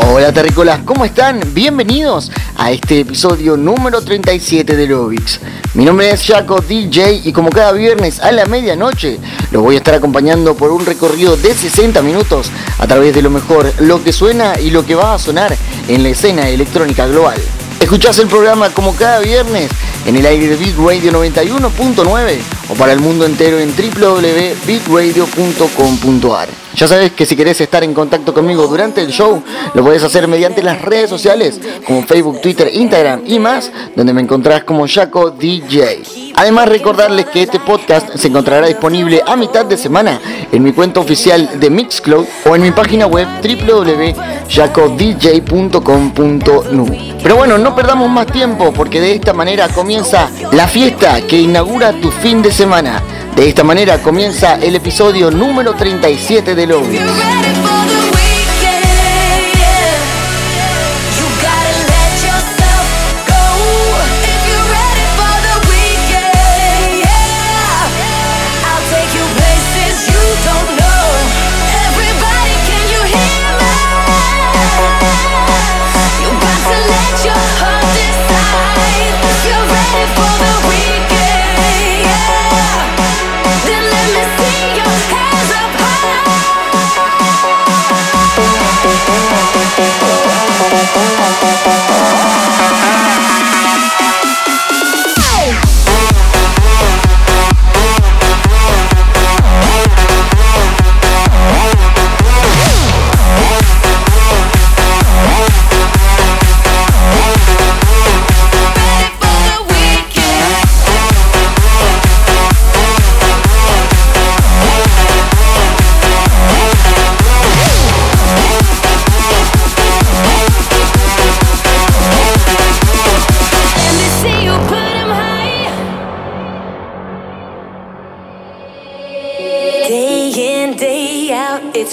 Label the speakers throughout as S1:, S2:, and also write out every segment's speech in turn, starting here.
S1: Hola terrícolas, ¿cómo están? Bienvenidos a este episodio número 37 de Lovix. Mi nombre es Jaco DJ y como cada viernes a la medianoche los voy a estar acompañando por un recorrido de 60 minutos a través de lo mejor, lo que suena y lo que va a sonar en la escena electrónica global. Escuchás el programa como cada viernes en el aire de Beat Radio 91.9 o para el mundo entero en www.beatradio.com.ar. Ya sabes que si querés estar en contacto conmigo durante el show, lo puedes hacer mediante las redes sociales como Facebook, Twitter, Instagram y más, donde me encontrás como Jaco DJ. Además recordarles que este podcast se encontrará disponible a mitad de semana en mi cuenta oficial de Mixcloud o en mi página web www.jacodj.com.nu. Pero bueno, no perdamos más tiempo porque de esta manera comienza la fiesta que inaugura tu fin de semana. De esta manera comienza el episodio número 37 de Lobby.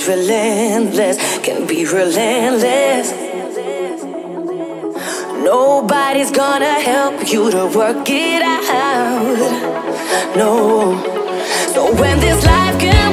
S2: Relentless, can be relentless. Nobody's gonna help you to work it out. No. So when this life can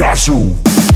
S2: Picasso.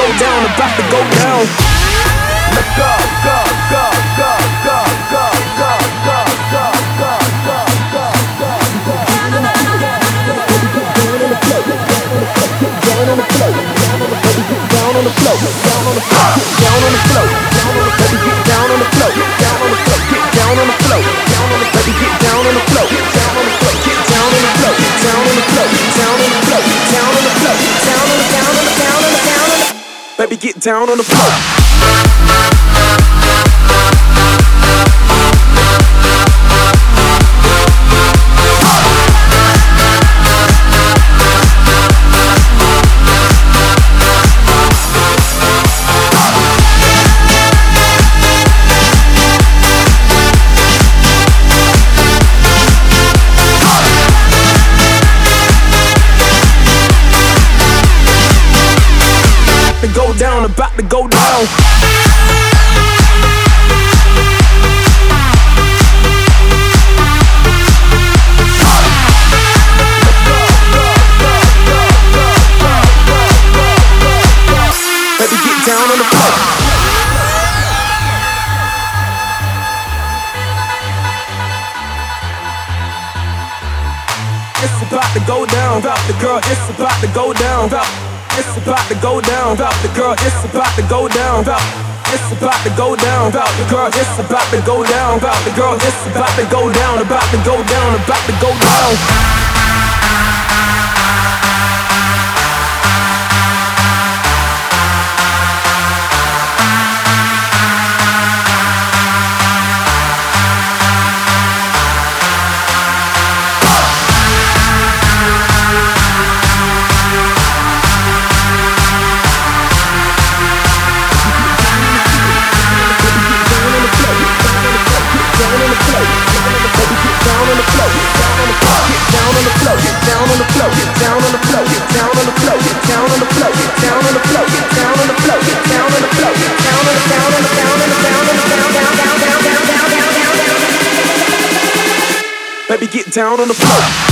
S2: go down, about to go
S3: down. Go, go, go, go, go, go, go, go, go, go, go, go, go, go. Down on the floor, down on the floor, down on the floor, down on the floor, down on the floor, get down on the floor, down on the floor, get down on the floor, down on the floor, get down
S4: on the floor, down on the
S5: floor, get down on the floor, down on the floor, down on the floor, down on the floor, down on the floor. Baby, get down on the floor. To go down, about the girl. It's about to go down, about. It's about to go down, about the girl. It's about to go down, about the girl. It's about to go down, about to go down, about to go down on the floor,
S2: get down. Baby, get down on the
S6: floor.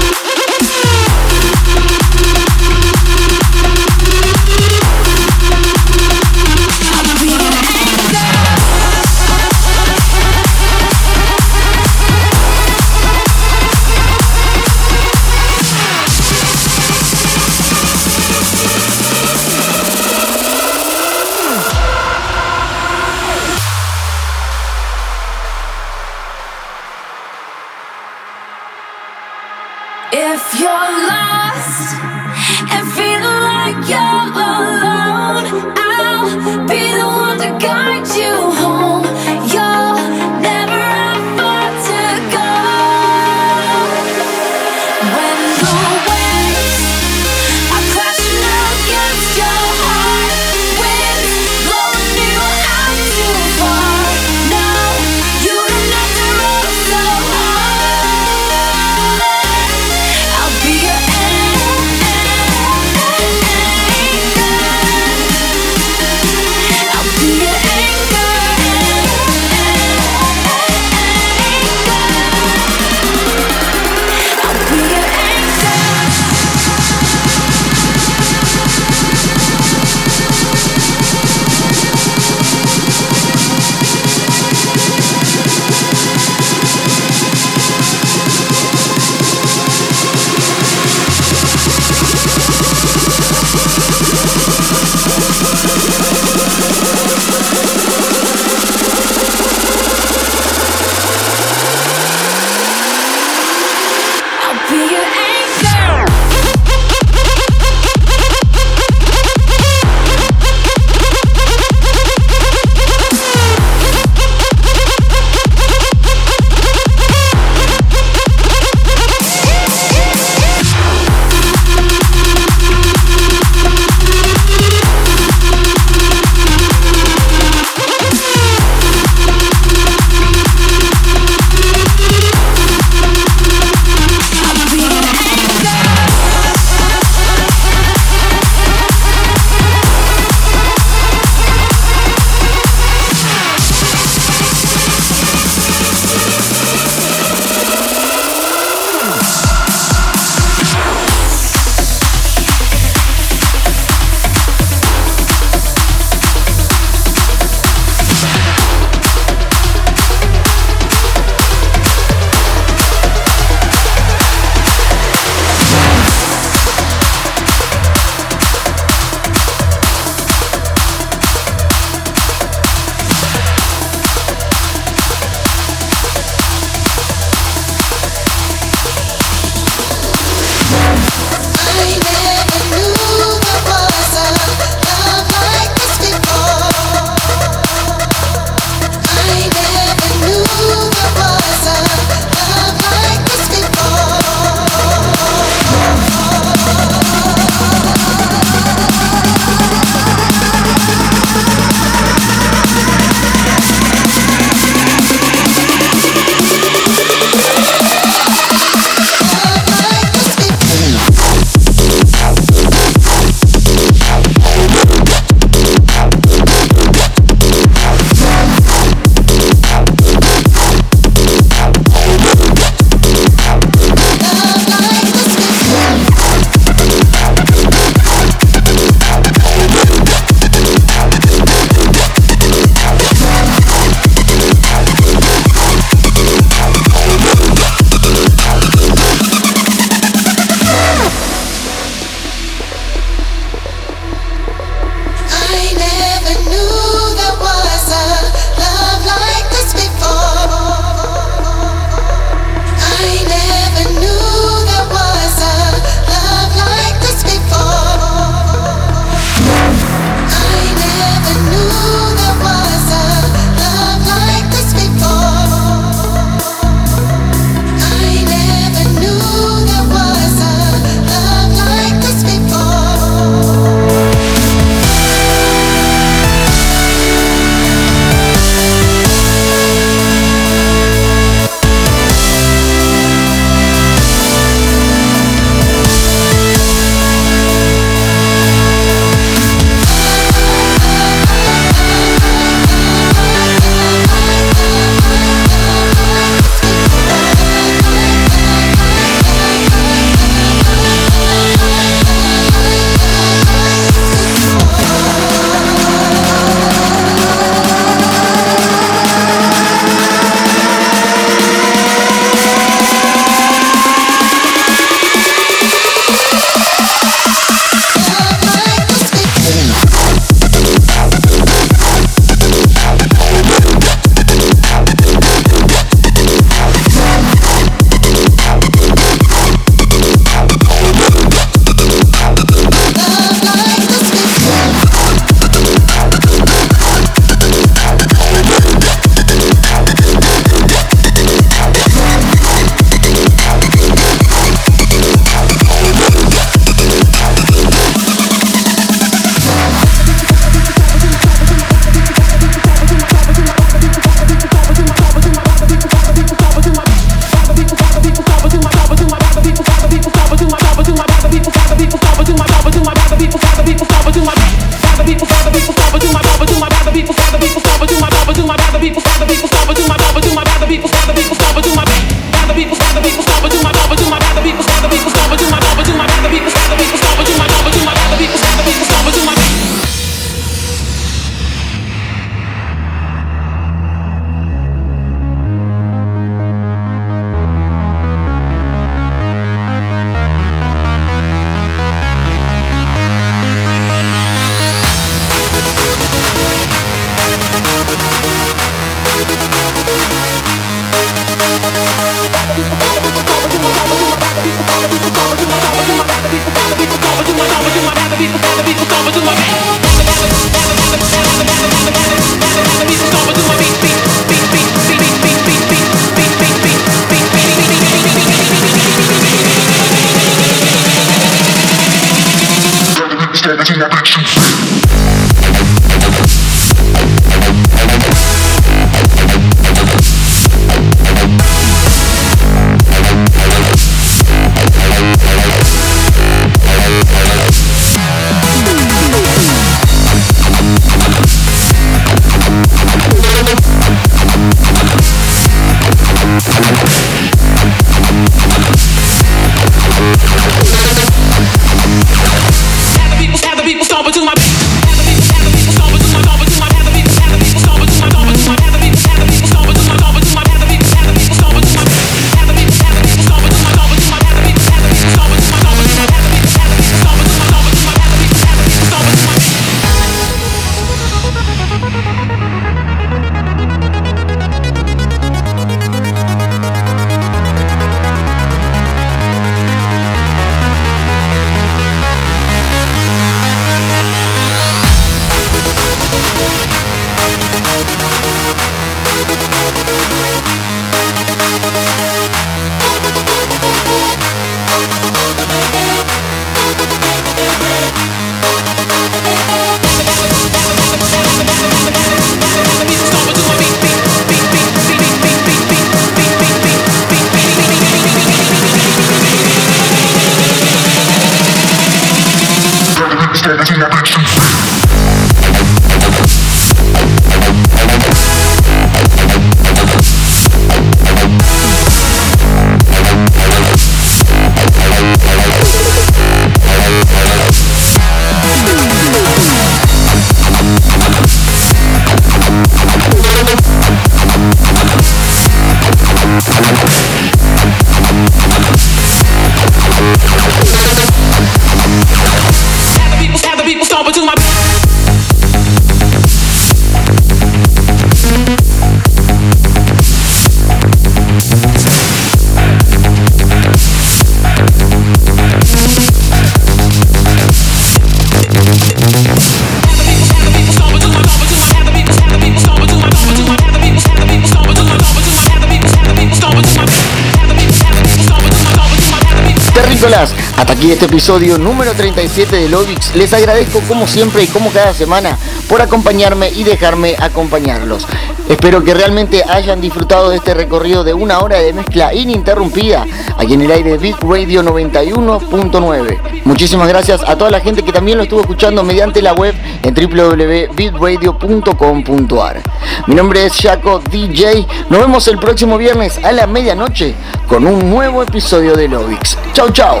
S1: Hasta aquí este episodio número 37 de Lovix. Les agradezco como siempre y como cada semana por acompañarme y dejarme acompañarlos. Espero que realmente hayan disfrutado de este recorrido de una hora de mezcla ininterrumpida aquí en el aire Big Radio 91.9. Muchísimas gracias a toda la gente que también lo estuvo escuchando mediante la web en www.bitradio.com.ar. Mi nombre es Jaco DJ. Nos vemos el próximo viernes a la medianoche con un nuevo episodio de Lovix. Chau chau.